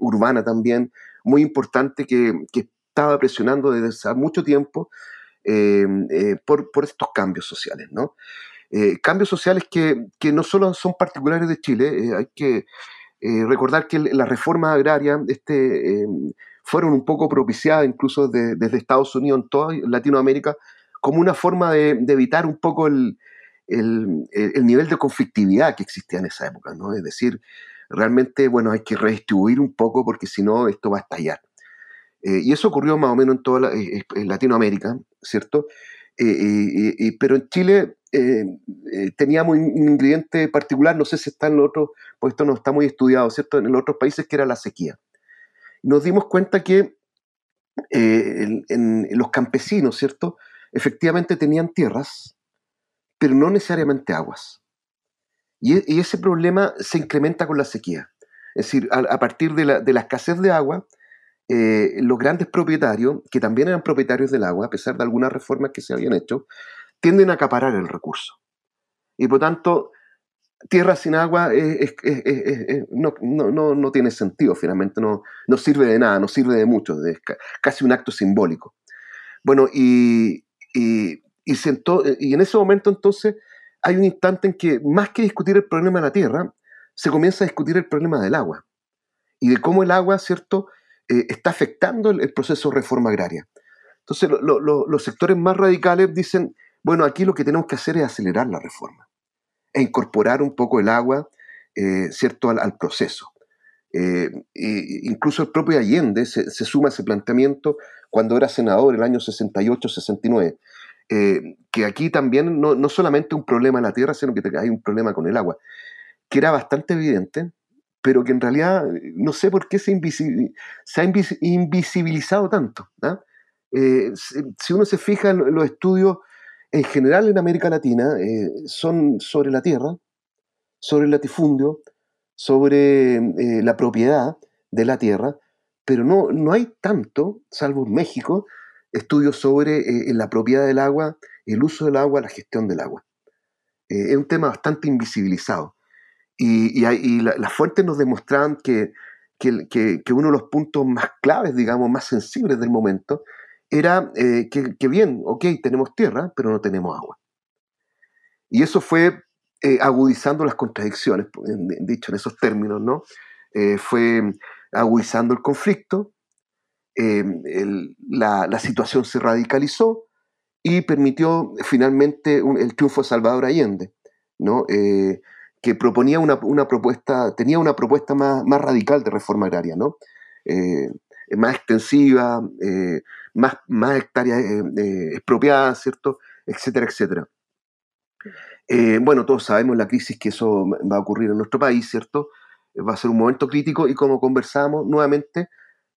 [SPEAKER 3] urbana también, muy importante que, estaba presionando desde hace mucho tiempo por, por, estos cambios sociales. ¿no? cambios sociales que, no solo son particulares de Chile, hay que eh, recordar que las reformas agrarias este, fueron un poco propiciadas incluso desde Estados Unidos en toda Latinoamérica como una forma de, evitar un poco el, nivel de conflictividad que existía en esa época, ¿no? Es decir, realmente, bueno, hay que redistribuir un poco porque si no esto va a estallar. Eh, y eso ocurrió más o menos en toda eh, Latinoamérica, ¿cierto? pero en Chile eh, eh, teníamos un ingrediente particular, no sé si está en los otros, porque esto no está muy estudiado, ¿cierto? En los otros países, que era la sequía. Nos dimos cuenta que eh, en, los campesinos, ¿cierto? Efectivamente tenían tierras, pero no necesariamente aguas. Y, ese problema se incrementa con la sequía. Es decir, a, partir de de la, escasez de agua, los grandes propietarios, que también eran propietarios del agua, a pesar de algunas reformas que se habían hecho, tienden a acaparar el recurso. Y por tanto, tierra sin agua no, tiene sentido, finalmente, no, no sirve de nada, no sirve de mucho, es casi un acto simbólico. Bueno, y, y, y en ese momento entonces hay un instante en que más que discutir el problema de la tierra, se comienza a discutir el problema del agua y de cómo el agua, ¿cierto?, eh, está afectando el, proceso de reforma agraria. Entonces, los sectores más radicales dicen, bueno, aquí lo que tenemos que hacer es acelerar la reforma e incorporar un poco el agua, eh, ¿cierto?, al, proceso. Eh, incluso el propio Allende se, suma a ese planteamiento cuando era senador en el año 68-69, eh, que aquí también no, no, solamente un problema en la tierra, sino que hay un problema con el agua, que era bastante evidente, pero que en realidad no sé por qué se, ha invisibilizado tanto. ¿ah? Si, si, uno se fija en los estudios en general en América Latina eh, son sobre la tierra, sobre el latifundio, sobre eh, la propiedad de la tierra, pero no, no hay tanto, salvo en México, estudios sobre eh, la propiedad del agua, el uso del agua, la gestión del agua. es un tema bastante invisibilizado. Y, las fuentes nos demostraban que, que, uno de los puntos más claves, digamos, más sensibles del momento, era eh, que, bien, ok, tenemos tierra, pero no tenemos agua. Y eso fue eh, agudizando las contradicciones, dicho en esos términos, ¿no? Eh, fue agudizando el conflicto, la, situación se radicalizó y permitió finalmente el triunfo de Salvador Allende, ¿no? Que proponía una, propuesta, tenía una propuesta más, más, radical de reforma agraria, ¿no? más extensiva, más, más hectáreas expropiadas, ¿cierto? Etcétera, etcétera. Eh, bueno, todos sabemos la crisis que eso va a ocurrir en nuestro país, ¿cierto? Eh, va a ser un momento crítico y como conversamos nuevamente,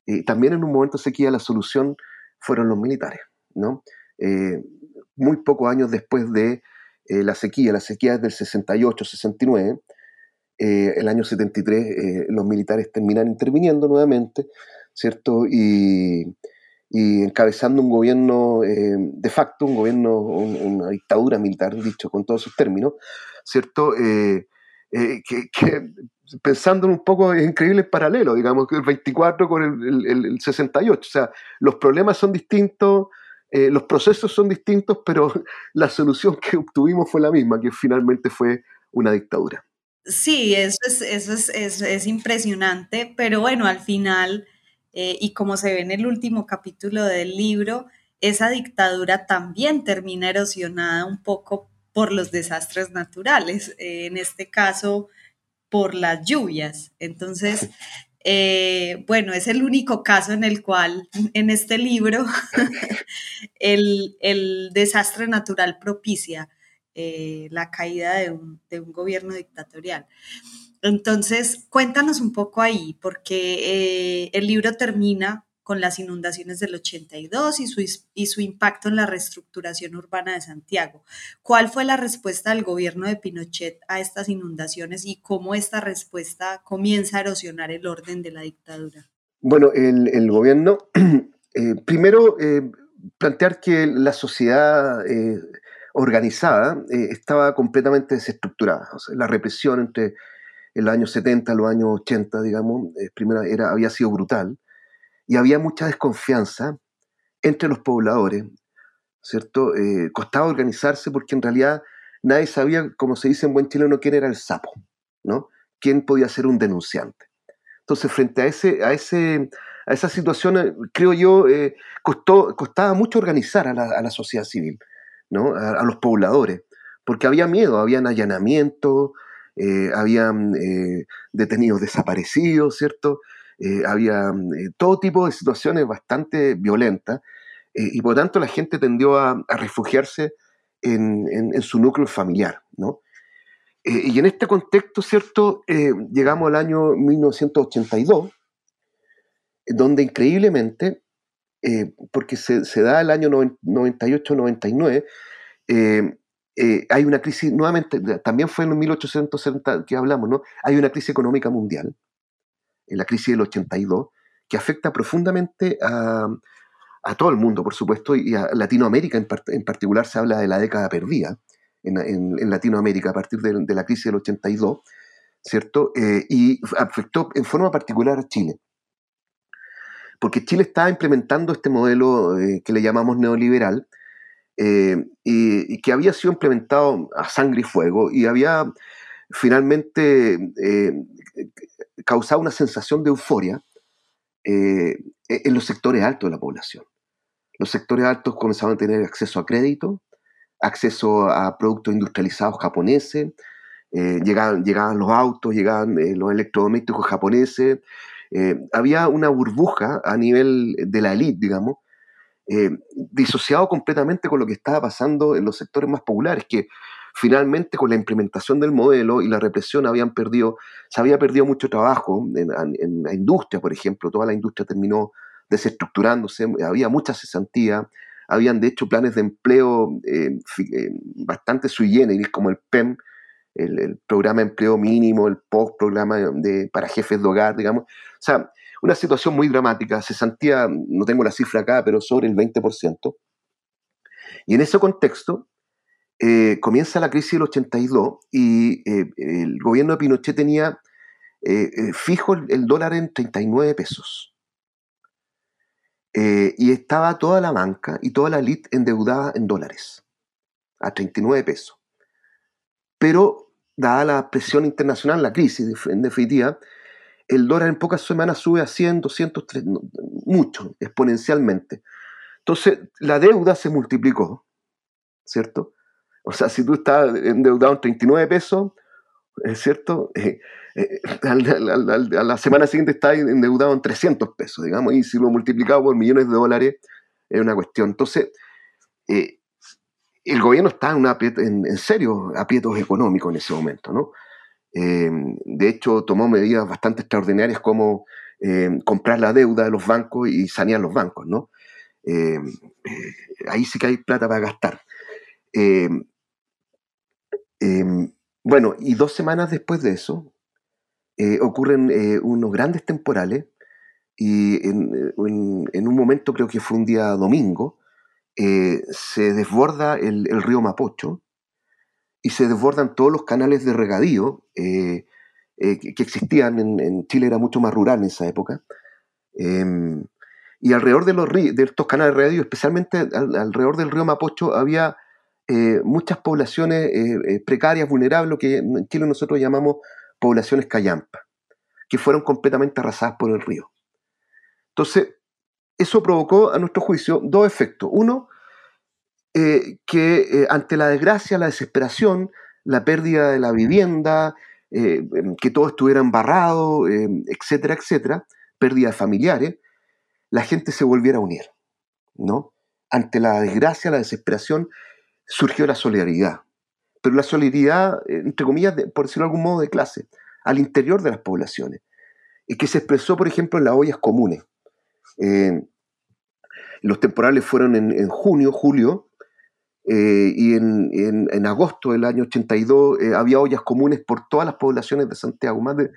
[SPEAKER 3] eh, también en un momento sequía la solución fueron los militares, ¿no? muy pocos años después de la sequía, la sequía es del 68, 69, el año 73 los militares terminan interviniendo nuevamente, ¿cierto? Y, y encabezando un gobierno eh, de facto, un gobierno, una dictadura militar, dicho con todos sus términos, ¿cierto? Eh, eh, que, pensando en un poco es increíble el paralelo, digamos, el 24 con el, el, 68, o sea, los problemas son distintos, los procesos son distintos, pero la solución que obtuvimos fue la misma, que finalmente fue una dictadura.
[SPEAKER 2] Sí, eso es, eso es, es, es impresionante, pero bueno, al final eh, y como se ve en el último capítulo del libro, esa dictadura también termina erosionada un poco por los desastres naturales, eh, en este caso por las lluvias. Entonces, eh, bueno, es el único caso en el cual en este libro el, desastre natural propicia la caída de un, de un gobierno dictatorial. Entonces, cuéntanos un poco ahí, porque eh, el libro termina con las inundaciones del 82 y su, y su impacto en la reestructuración urbana de Santiago. ¿Cuál fue la respuesta del gobierno de Pinochet a estas inundaciones y cómo esta respuesta comienza a erosionar el orden de la dictadura?
[SPEAKER 3] Bueno, el, gobierno, eh, primero, eh, plantear que la sociedad organizada estaba completamente desestructurada. la represión entre en los años 70, los años 80, digamos, eh, primero era, había sido brutal, y había mucha desconfianza entre los pobladores, ¿cierto? Eh, costaba organizarse porque en realidad nadie sabía, como se dice en buen chileno, quién era el sapo, ¿no? ¿Quién podía ser un denunciante? Entonces, frente a, ese, a, ese, a esa situación, eh, creo yo, costó, costaba mucho organizar a la, sociedad civil, ¿no? A, los pobladores, porque había miedo, habían allanamientos, eh, habían eh, detenidos desaparecidos, ¿cierto? Eh, había todo tipo de situaciones bastante violentas y por tanto la gente tendió a, refugiarse en, su núcleo familiar, ¿no? y en este contexto, ¿cierto? llegamos al año 1982, donde increíblemente, porque se, da el año 98-99, eh, hay una crisis, nuevamente, también fue en 1870 que hablamos, ¿no? Hay una crisis económica mundial, en la crisis del 82, que afecta profundamente a, todo el mundo, por supuesto, y a Latinoamérica en, particular se habla de la década perdida en, Latinoamérica a partir de, la crisis del 82, ¿cierto? Eh, y afectó en forma particular a Chile. Porque Chile está implementando este modelo eh, que le llamamos neoliberal, eh, y, que había sido implementado a sangre y fuego y había finalmente eh, causado una sensación de euforia eh, e-, en los sectores altos de la población. Los sectores altos comenzaban a tener acceso a crédito, acceso a productos industrializados japoneses, llegaban, llegaban, los autos, llegaban los electrodomésticos japoneses, había una burbuja a nivel de la élite, digamos, eh, disociado completamente con lo que estaba pasando en los sectores más populares, que finalmente con la implementación del modelo y la represión habían perdido, se había perdido mucho trabajo en, la industria, por ejemplo, toda la industria terminó desestructurándose, había mucha cesantía, habían de hecho planes de empleo eh, eh, bastante sui generis, como el PEM, el, programa de empleo mínimo, el post programa de, para jefes de hogar, digamos. O sea, una situación muy dramática, se sentía, no tengo la cifra acá, pero sobre el 20%. Y en ese contexto eh, comienza la crisis del 82 y eh, el gobierno de Pinochet tenía eh, fijo el, dólar en 39 pesos. y estaba toda la banca y toda la elite endeudada en dólares, a 39 pesos. Pero, dada la presión internacional, la crisis en definitiva, el dólar en pocas semanas sube a 100, 200, mucho, exponencialmente. Entonces, la deuda se multiplicó, ¿cierto? O sea, si tú estás endeudado en 39 pesos, ¿es cierto? Eh, eh, a la semana siguiente estás endeudado en 300 pesos, digamos, y si lo multiplicado por millones de dólares, es una cuestión. Entonces, eh, el gobierno está en, en, serio aprietos económicos en ese momento, ¿no? de hecho, tomó medidas bastante extraordinarias como comprar la deuda de los bancos y sanear los bancos, ¿no? ahí sí que hay plata para gastar. Em, bueno, y dos semanas después de eso, eh, ocurren eh, unos grandes temporales y eh, en, un momento, creo que fue un día domingo, se desborda el, río Mapocho y se desbordan todos los canales de regadío que, existían en, Chile, era mucho más rural en esa época. Em, y alrededor de, los de estos canales de regadío, especialmente alrededor del río Mapocho, había eh, muchas poblaciones eh, eh, precarias, vulnerables, lo que en Chile nosotros llamamos poblaciones callampa, que fueron completamente arrasadas por el río. Entonces, eso provocó, a nuestro juicio, dos efectos. Uno, que ante la desgracia, la desesperación, la pérdida de la vivienda, que todo estuviera embarrado, etcétera, etcétera, pérdida de familiares, la gente se volviera a unir, ¿no? Ante la desgracia, la desesperación, surgió la solidaridad. Pero la solidaridad, entre comillas, por decirlo de algún modo, de clase, al interior de las poblaciones, y que se expresó, por ejemplo, en las ollas comunes. Eh, los temporales fueron en, junio, julio, eh, y en, agosto del año 82 eh, había ollas comunes por todas las poblaciones de Santiago, más de,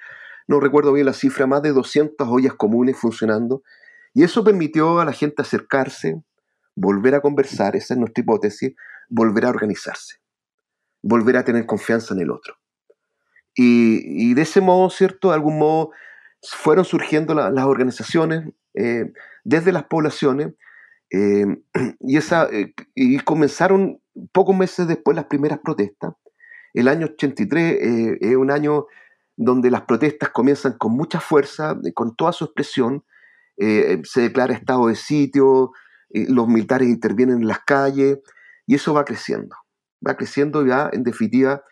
[SPEAKER 3] no recuerdo bien la cifra, más de 200 ollas comunes funcionando, y eso permitió a la gente acercarse, volver a conversar, esa es nuestra hipótesis, volver a organizarse, volver a tener confianza en el otro. Y, de ese modo, ¿cierto? De algún modo fueron surgiendo las organizaciones eh, desde las poblaciones eh, y, esa, eh, y comenzaron pocos meses después las primeras protestas. El año 83 es un año donde las protestas comienzan con mucha fuerza, con toda su expresión. se declara estado de sitio, los militares intervienen en las calles, y eso va creciendo, va creciendo ya, en definitiva,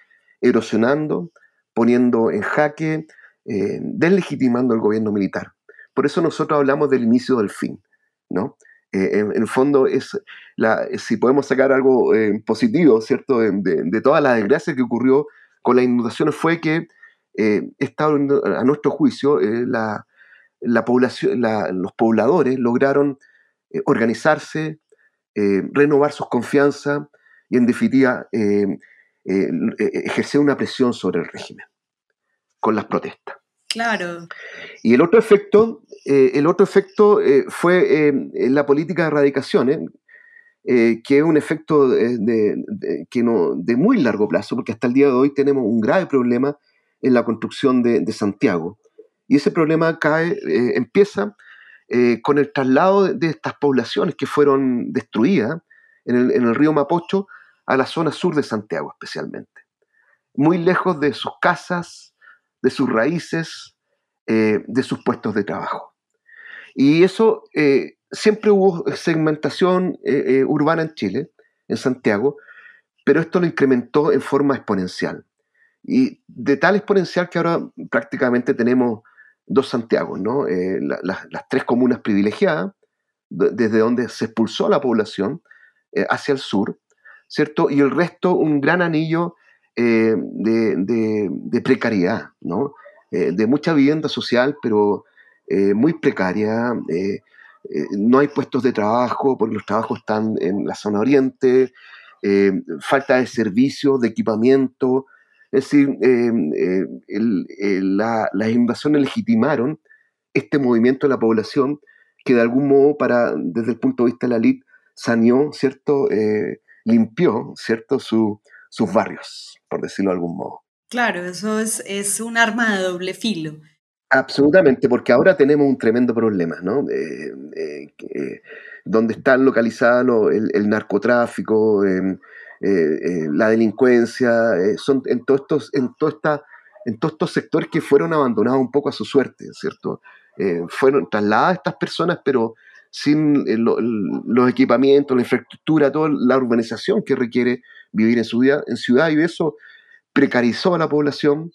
[SPEAKER 3] erosionando, poniendo en jaque, eh, deslegitimando el gobierno militar. Por eso nosotros hablamos del inicio del fin, ¿no? Eh, en, el fondo, es la, si podemos sacar algo eh, positivo, ¿cierto?, de, de, toda la desgracia que ocurrió con las inundaciones fue que, a nuestro juicio, la, la, población, los pobladores lograron organizarse, eh, renovar sus confianzas y, en definitiva, eh, eh, ejercer una presión sobre el régimen con las protestas.
[SPEAKER 2] Claro.
[SPEAKER 3] Y el otro efecto, el otro efecto fue la política de erradicaciones, que es un efecto de, que no, de muy largo plazo, porque hasta el día de hoy tenemos un grave problema en la construcción de, Santiago. Y ese problema cae, empieza eh, con el traslado de, estas poblaciones que fueron destruidas en el, río Mapocho a la zona sur de Santiago especialmente, muy lejos de sus casas, de sus raíces, eh, de sus puestos de trabajo. Y eso, eh, siempre hubo segmentación urbana en Chile, en Santiago, pero esto lo incrementó en forma exponencial. Y de tal exponencial que ahora prácticamente tenemos dos Santiago, ¿no? Eh, las tres comunas privilegiadas, desde donde se expulsó a la población eh, hacia el sur, ¿cierto? Y el resto un gran anillo eh, de, precariedad, ¿no? de mucha vivienda social, pero muy precaria. no hay puestos de trabajo porque los trabajos están en la zona oriente, falta de servicios, de equipamiento, es decir, em, eh, las invasiones legitimaron este movimiento de la población que de algún modo, para, desde el punto de vista de la elite, saneó, ¿cierto? Eh, limpió, ¿cierto? sus barrios, por decirlo de algún modo.
[SPEAKER 2] Claro, eso es, es un arma de doble filo.
[SPEAKER 3] Absolutamente, porque ahora tenemos un tremendo problema, ¿no? Eh, donde está localizado el, el, narcotráfico, em, eh, eh, la delincuencia, eh, son en todos estos, en, en todos estos sectores que fueron abandonados un poco a su suerte, ¿cierto? fueron trasladadas estas personas, pero sin los equipamientos, la infraestructura, toda la urbanización que requiere vivir en, ciudad, en ciudad y eso precarizó a la población,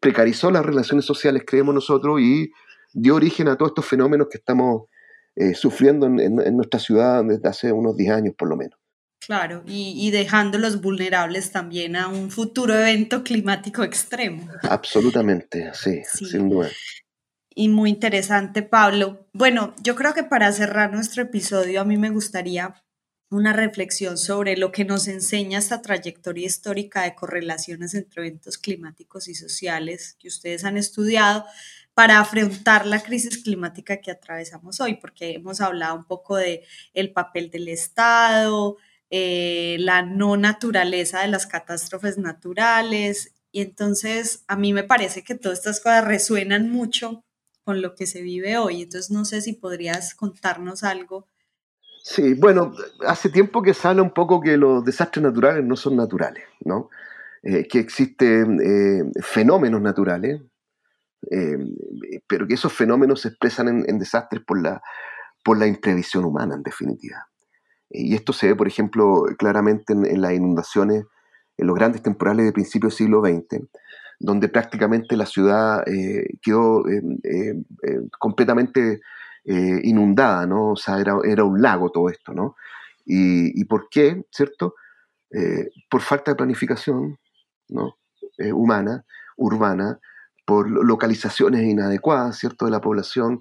[SPEAKER 3] precarizó las relaciones sociales, creemos nosotros, y dio origen a todos estos fenómenos que estamos eh, sufriendo en, nuestra ciudad desde hace unos 10 años por lo menos.
[SPEAKER 2] Claro, y, y, dejándolos vulnerables también a un futuro evento climático extremo.
[SPEAKER 3] Absolutamente, sí, sin duda.
[SPEAKER 2] Y muy interesante, Pablo. Bueno, yo creo que para cerrar nuestro episodio, a mí me gustaría una reflexión sobre lo que nos enseña esta trayectoria histórica de correlaciones entre eventos climáticos y sociales que ustedes han estudiado para afrontar la crisis climática que atravesamos hoy, porque hemos hablado un poco de el papel del Estado, eh, la no naturaleza de las catástrofes naturales, y entonces a mí me parece que todas estas cosas resuenan mucho con lo que se vive hoy. Entonces no sé si podrías contarnos algo.
[SPEAKER 3] Sí, bueno, hace tiempo que habla un poco que los desastres naturales no son naturales, ¿no? Eh, que existen eh, fenómenos naturales, pero que esos fenómenos se expresan en, desastres por la, por la imprevisión humana, en definitiva. Y esto se ve, por ejemplo, claramente en, las inundaciones, en los grandes temporales de principios del siglo XX, donde prácticamente la ciudad eh, quedó eh, completamente inundada, ¿no? O sea, era, un lago todo esto, ¿no? ¿Y, y por qué, cierto? por falta de planificación, ¿no? humana, urbana, por localizaciones inadecuadas, ¿cierto?, de la población,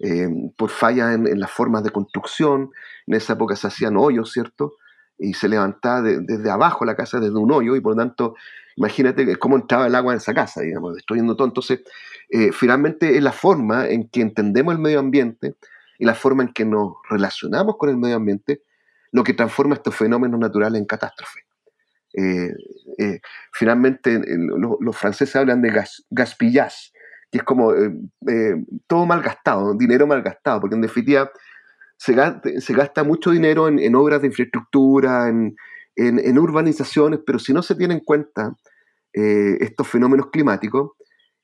[SPEAKER 3] eh, por fallas en, las formas de construcción. En esa época se hacían hoyos, ¿cierto? Y se levantaba desde abajo la casa, desde un hoyo, y por lo tanto, imagínate cómo entraba el agua en esa casa, digamos, destruyendo todo. Entonces, eh, finalmente es la forma en que entendemos el medio ambiente y la forma en que nos relacionamos con el medio ambiente lo que transforma estos fenómenos naturales en catástrofes. Eh, eh, finalmente los franceses hablan de gas, gaspillage, que es como eh, todo mal gastado, dinero mal gastado, porque en definitiva se gasta, mucho dinero en, obras de infraestructura, en, urbanizaciones, pero si no se tienen en cuenta estos fenómenos climáticos,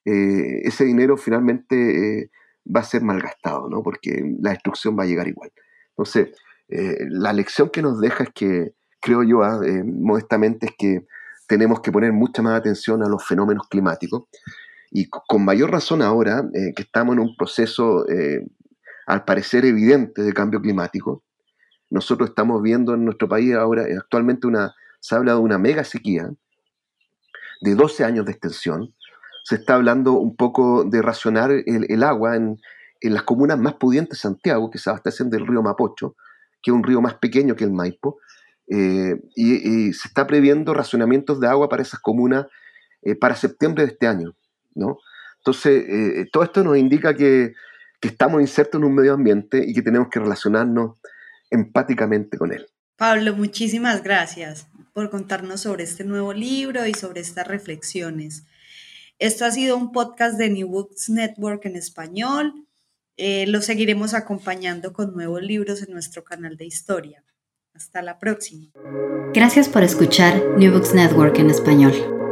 [SPEAKER 3] ese dinero finalmente va a ser mal gastado, ¿no? porque la destrucción va a llegar igual. Entonces, la lección que nos deja es que creo yo, ah, eh, modestamente, es que tenemos que poner mucha más atención a los fenómenos climáticos y con mayor razón ahora eh, que estamos en un proceso, eh, al parecer evidente, de cambio climático. Nosotros estamos viendo en nuestro país ahora, actualmente, una, se habla de una mega sequía de 12 años de extensión. Se está hablando un poco de racionar el, agua en, en, las comunas más pudientes de Santiago, que se abastecen del río Mapocho, que es un río más pequeño que el Maipo, eh, y, se está previendo racionamientos de agua para esas comunas eh, para septiembre de este año. ¿No? Entonces, eh, todo esto nos indica que, que, estamos insertos en un medio ambiente y que tenemos que relacionarnos empáticamente con él.
[SPEAKER 2] Pablo, muchísimas gracias por contarnos sobre este nuevo libro y sobre estas reflexiones. Esto ha sido un podcast de New Books Network en español. lo seguiremos acompañando con nuevos libros en nuestro canal de historia. Hasta la próxima.
[SPEAKER 1] Gracias por escuchar New Books Network en español.